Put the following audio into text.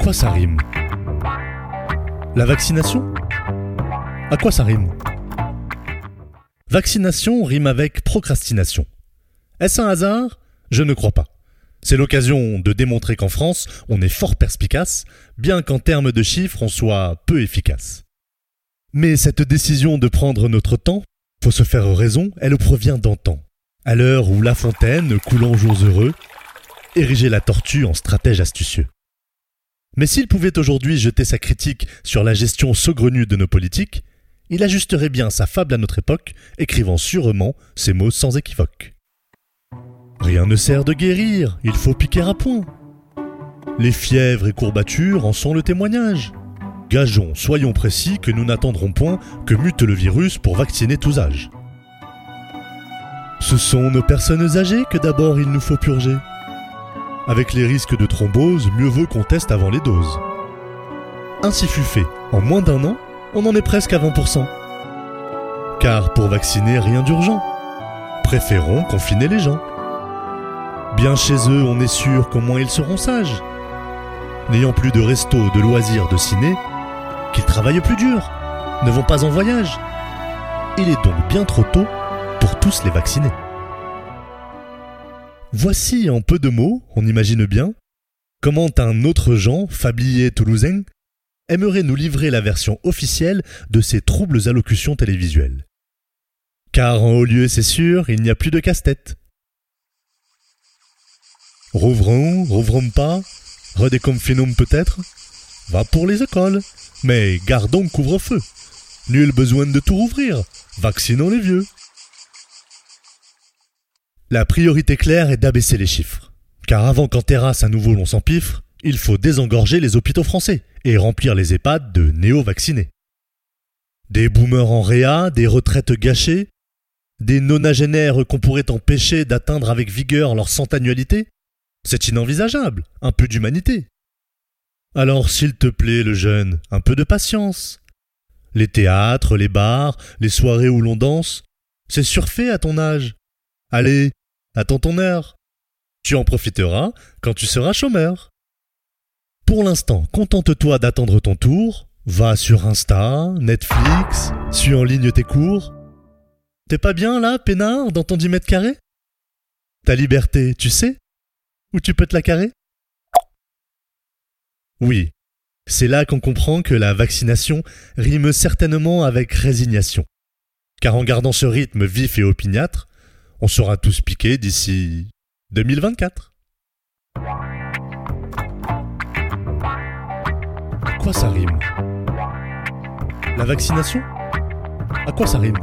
Quoi ça rime? La vaccination? À quoi ça rime? Vaccination rime avec procrastination. Est-ce un hasard? Je ne crois pas. C'est l'occasion de démontrer qu'en France, on est fort perspicace, bien qu'en termes de chiffres, on soit peu efficace. Mais cette décision de prendre notre temps, faut se faire raison, elle provient d'antan. À l'heure où La Fontaine, coulant jours heureux, érigeait la tortue en stratège astucieux. Mais s'il pouvait aujourd'hui jeter sa critique sur la gestion saugrenue de nos politiques, il ajusterait bien sa fable à notre époque, écrivant sûrement ces mots sans équivoque. Rien ne sert de guérir, il faut piquer à point. Les fièvres et courbatures en sont le témoignage. Gageons, soyons précis, que nous n'attendrons point que mute le virus pour vacciner tous âges. Ce sont nos personnes âgées que d'abord il nous faut purger. Avec les risques de thrombose, mieux vaut qu'on teste avant les doses. Ainsi fut fait, en moins d'un an, on en est presque à 20%. Car pour vacciner, rien d'urgent. Préférons confiner les gens. Bien chez eux, on est sûr qu'au moins ils seront sages. N'ayant plus de resto, de loisirs, de ciné, qu'ils travaillent plus dur, ne vont pas en voyage. Il est donc bien trop tôt pour tous les vacciner. Voici en peu de mots, on imagine bien, comment un autre Jean, fablier toulousain, aimerait nous livrer la version officielle de ces troubles allocutions télévisuelles. Car en haut lieu, c'est sûr, il n'y a plus de casse-tête. Rouvrons, rouvrons pas, redéconfinons peut-être, va pour les écoles, mais gardons couvre-feu. Nul besoin de tout rouvrir, vaccinons les vieux. La priorité claire est d'abaisser les chiffres. Car avant qu'en terrasse à nouveau l'on s'empiffre, il faut désengorger les hôpitaux français et remplir les EHPAD de néo-vaccinés. Des boomers en réa, des retraites gâchées, des nonagénaires qu'on pourrait empêcher d'atteindre avec vigueur leur centannualité, c'est inenvisageable, un peu d'humanité. Alors s'il te plaît, le jeune, un peu de patience. Les théâtres, les bars, les soirées où l'on danse, c'est surfait à ton âge. Allez, attends ton heure. Tu en profiteras quand tu seras chômeur. Pour l'instant, contente-toi d'attendre ton tour, va sur Insta, Netflix, suis en ligne tes cours. T'es pas bien là, peinard, dans ton 10 mètres carrés? Ta liberté, tu sais Où tu peux te la carrer? Oui, c'est là qu'on comprend que la vaccination rime certainement avec résignation. Car en gardant ce rythme vif et opiniâtre, on sera tous piqués d'ici 2024. À quoi ça rime? La vaccination? À quoi ça rime?